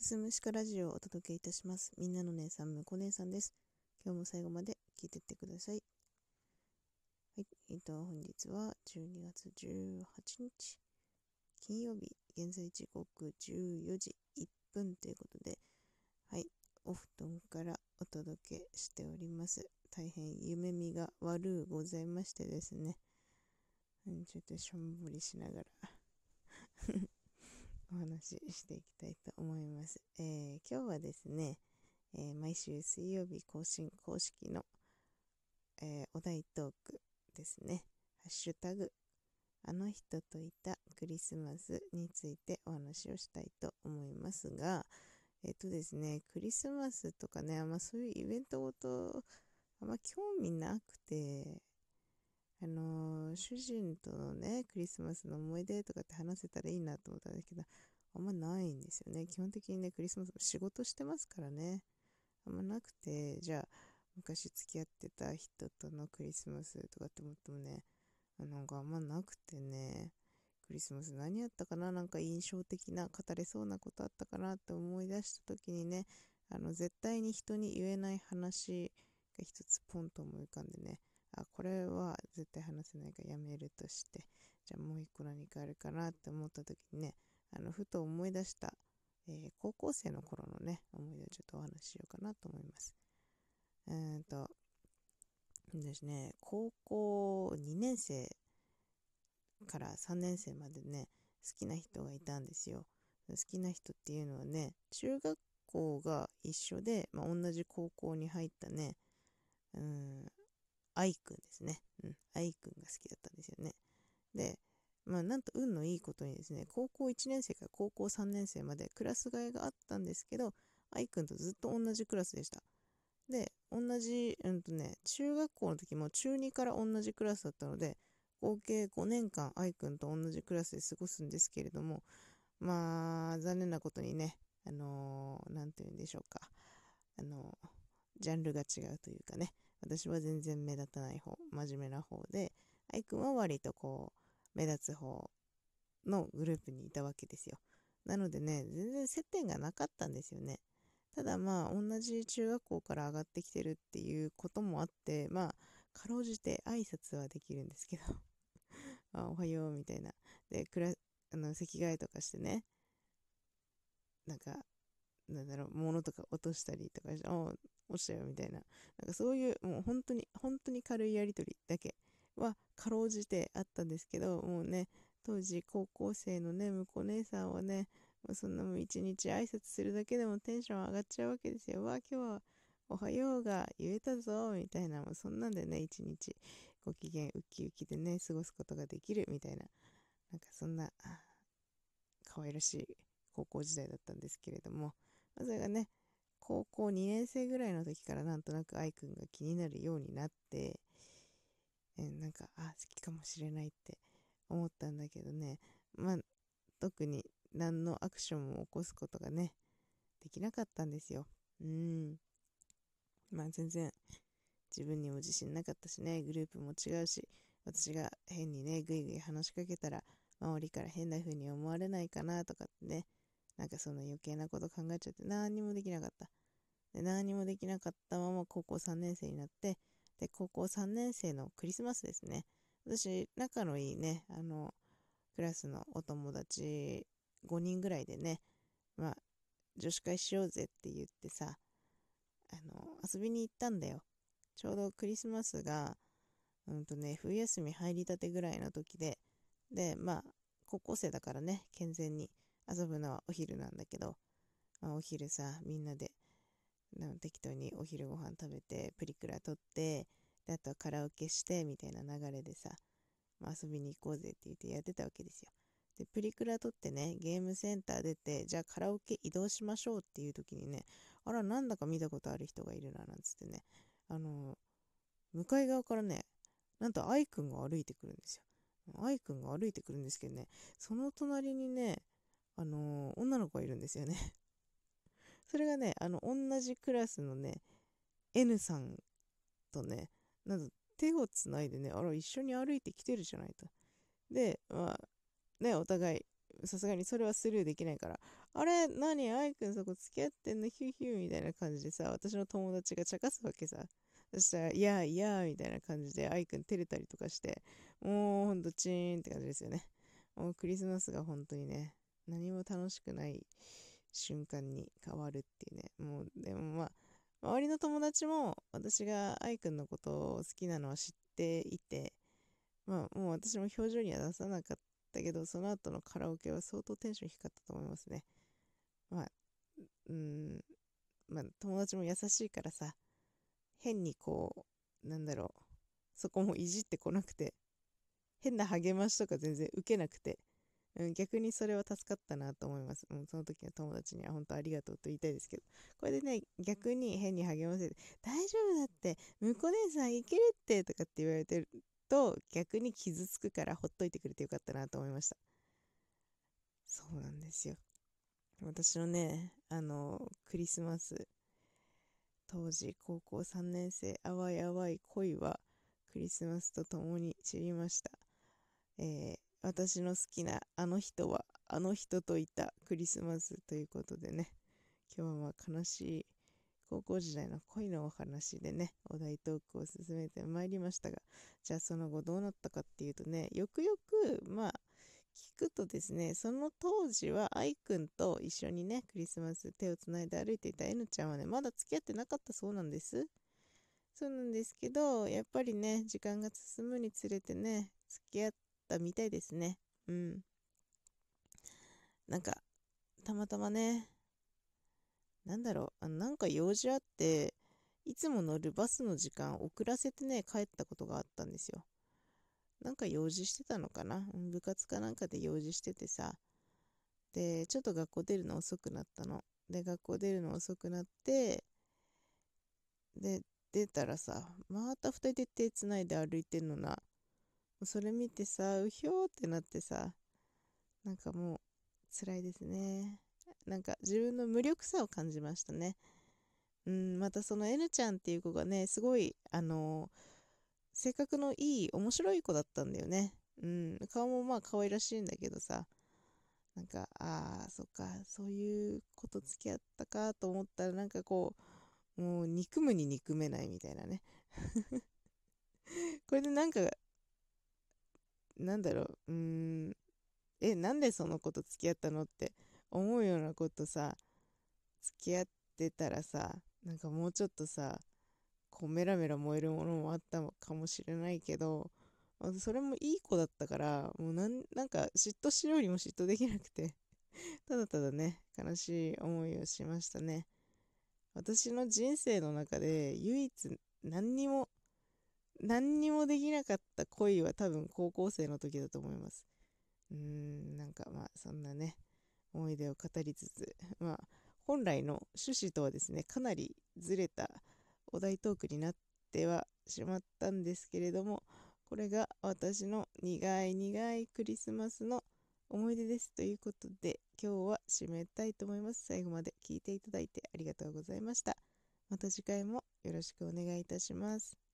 すむしかラジオをお届けいたします。みんなの姉さん、むこ姉さんです。今日も最後まで聞いてってください。はい、えっと、本日は12月18日、金曜日、現在時刻14時1分ということで、はい、お布団からお届けしております。大変夢見が悪うございましてですね、うん、ちょっとしょんぼりしながらお話ししていきたいと思います。えー、今日はですね、えー、毎週水曜日更新公式の、えー、お題トークですね。ハッシュタグ、あの人といたクリスマスについてお話をしたいと思いますが、えっ、とですね、クリスマスとかね、あんまそういうイベントごと、あんま興味なくて、あの、主人とのね、クリスマスの思い出とかって話せたらいいなと思ったんだけど、あんまないんですよね。基本的にね、クリスマス仕事してますからね。あんまなくて、じゃあ、昔付き合ってた人とのクリスマスとかって思ってもね、なんかあんまなくてね、クリスマス何やったかな？なんか印象的な、語れそうなことあったかなって思い出した時にね、あの、絶対に人に言えない話が一つポンと思い浮かんでね、あ、これは絶対話せないからやめるとして、じゃあもう一個何かあるかなって思った時にね、あの、ふと思い出した、えー、高校生の頃のね、思い出をちょっとお話ししようかなと思います。えー、っと、ですね、高校2年生から3年生までね、好きな人がいたんですよ。好きな人っていうのはね、中学校が一緒で、まあ、同じ高校に入ったね、うん、愛くんですね。うん、愛くんが好きだったんですよね。で、まあ、なんと運のいいことにですね、高校1年生から高校3年生までクラス替えがあったんですけど、愛くんとずっと同じクラスでした。で、同じ、うんとね、中学校の時も中2から同じクラスだったので、合計5年間愛くんと同じクラスで過ごすんですけれども、まあ、残念なことにね、あのー、て言うんでしょうか、あのー、ジャンルが違うというかね、私は全然目立たない方、真面目な方で、愛くんは割とこう、目立つ方のグループにいたわけですよ。なのでね、全然接点がなかったんですよね。ただまあ、同じ中学校から上がってきてるっていうこともあって、まあ、かろうじて挨拶はできるんですけど あ、おはようみたいな。で、くらあの席替えとかしてね、なんか、なんだろう、物とか落としたりとかして、あ、落ちたよみたいな。なんかそういう、もう本当に、本当に軽いやりとりだけはかろうじてあったんですけど、もうね、当時高校生のね、婿姉さんはね、もうそんなもう一日挨拶するだけでもテンション上がっちゃうわけですよ。わあ、今日はおはようが言えたぞ、みたいな、もうそんなんでね、一日ご機嫌ウキウキでね、過ごすことができるみたいな、なんかそんな、可愛らしい高校時代だったんですけれども、まあ、それがね、高校2年生ぐらいの時からなんとなく愛くんが気になるようになって、えなんか、あ、好きかもしれないって思ったんだけどね、まあ、特に何のアクションも起こすことがね、できなかったんですよ。うん。まあ全然自分にも自信なかったしね、グループも違うし、私が変にね、ぐいぐい話しかけたら、周りから変な風に思われないかなとかってね、なんかその余計なこと考えちゃって何にもできなかった。で何もできなかったまま高校3年生になって、で、高校3年生のクリスマスですね。私、仲のいいね、あの、クラスのお友達5人ぐらいでね、まあ、女子会しようぜって言ってさ、あの、遊びに行ったんだよ。ちょうどクリスマスが、うんとね、冬休み入りたてぐらいの時で、で、まあ、高校生だからね、健全に遊ぶのはお昼なんだけど、まあ、お昼さ、みんなで適当にお昼ご飯食べて、プリクラ撮って、であとはカラオケして、みたいな流れでさ、まあ、遊びに行こうぜって言ってやってたわけですよ。で、プリクラ撮ってね、ゲームセンター出て、じゃあカラオケ移動しましょうっていう時にね、あら、なんだか見たことある人がいるな、なんつってね、あの向かい側からね、なんと愛くんが歩いてくるんですよ。愛くんが歩いてくるんですけどね、その隣にね、あの、女の子がいるんですよね それがね、あの、同じクラスのね、N さんとね、なんと手をつないでね、あら、一緒に歩いてきてるじゃないと。で、まあ、ね、お互い、さすがにそれはスルーできないから、あれ何アイくんそこ付き合ってんの？ヒューヒューみたいな感じでさ、私の友達が茶化すわけさ。そしたら、いやいやみたいな感じで、アイくん照れたりとかして、もうほんとチーンって感じですよね。もうクリスマスが本当にね、何も楽しくない瞬間に変わるっていうね。もう、でもまあ、周りの友達も私が愛くんのことを好きなのは知っていて、まあもう私も表情には出さなかったけど、その後のカラオケは相当テンション低かったと思いますね。まあ、うん、まあ友達も優しいからさ、変にこう、なんだろう、そこもいじってこなくて、変な励ましとか全然受けなくて、うん、逆にそれは助かったなと思います。うん、その時の友達には本当ありがとうと言いたいですけど、これでね、逆に変に励ませて、大丈夫だって、向こう姉さんいけるってとかって言われてると、逆に傷つくからほっといてくれてよかったなと思いました。そうなんですよ。私のね、あの、クリスマス、当時高校3年生、淡い淡い恋はクリスマスと共に知りました。えー私の好きなあの人はあの人といたクリスマスということでね、今日は悲しい高校時代の恋のお話でね、お題トークを進めてまいりましたが、じゃあその後どうなったかっていうとね、よくよく、まあ、聞くとですね、その当時は愛くんと一緒にね、クリスマス手をつないで歩いていた N ちゃんはね、まだ付き合ってなかったそうなんです。そうなんですけど、やっぱりね、時間が進むにつれてね、付き合ってったみたいですね。うん。なんか、たまたまね、なんだろう、あのなんか用事あって、いつも乗るバスの時間遅らせてね、帰ったことがあったんですよ。なんか用事してたのかな？部活かなんかで用事しててさ。で、ちょっと学校出るの遅くなったの。で、学校出るの遅くなって、で、出たらさ、また2人で手つないで歩いてんのな。それ見てさ、うひょーってなってさ、なんかもう辛いですね。なんか自分の無力さを感じましたね。うん、またその N ちゃんっていう子がね、すごい、あのー、性格のいい、面白い子だったんだよね。うん、顔もまあ可愛らしいんだけどさ、なんか、ああ、そっか、そういうこと付き合ったかと思ったら、なんかこう、もう憎むに憎めないみたいなね。これでなんかなんだろう、うーん、え、なんでその子と付き合ったのって思うようなことさ、付き合ってたらさ、なんかもうちょっとさ、こうメラメラ燃えるものもあったかもしれないけど、それもいい子だったから、もうなんなんか嫉妬しようにも嫉妬できなくてただただね、悲しい思いをしましたね。私の人生の中で唯一何にも何にもできなかった恋は多分高校生の時だと思います。うーん、なんかまあそんなね、思い出を語りつつ、まあ本来の趣旨とはですね、かなりずれたお題トークになってはしまったんですけれども、これが私の苦い苦いクリスマスの思い出ですということで、今日は締めたいと思います。最後まで聞いていただいてありがとうございました。また次回もよろしくお願いいたします。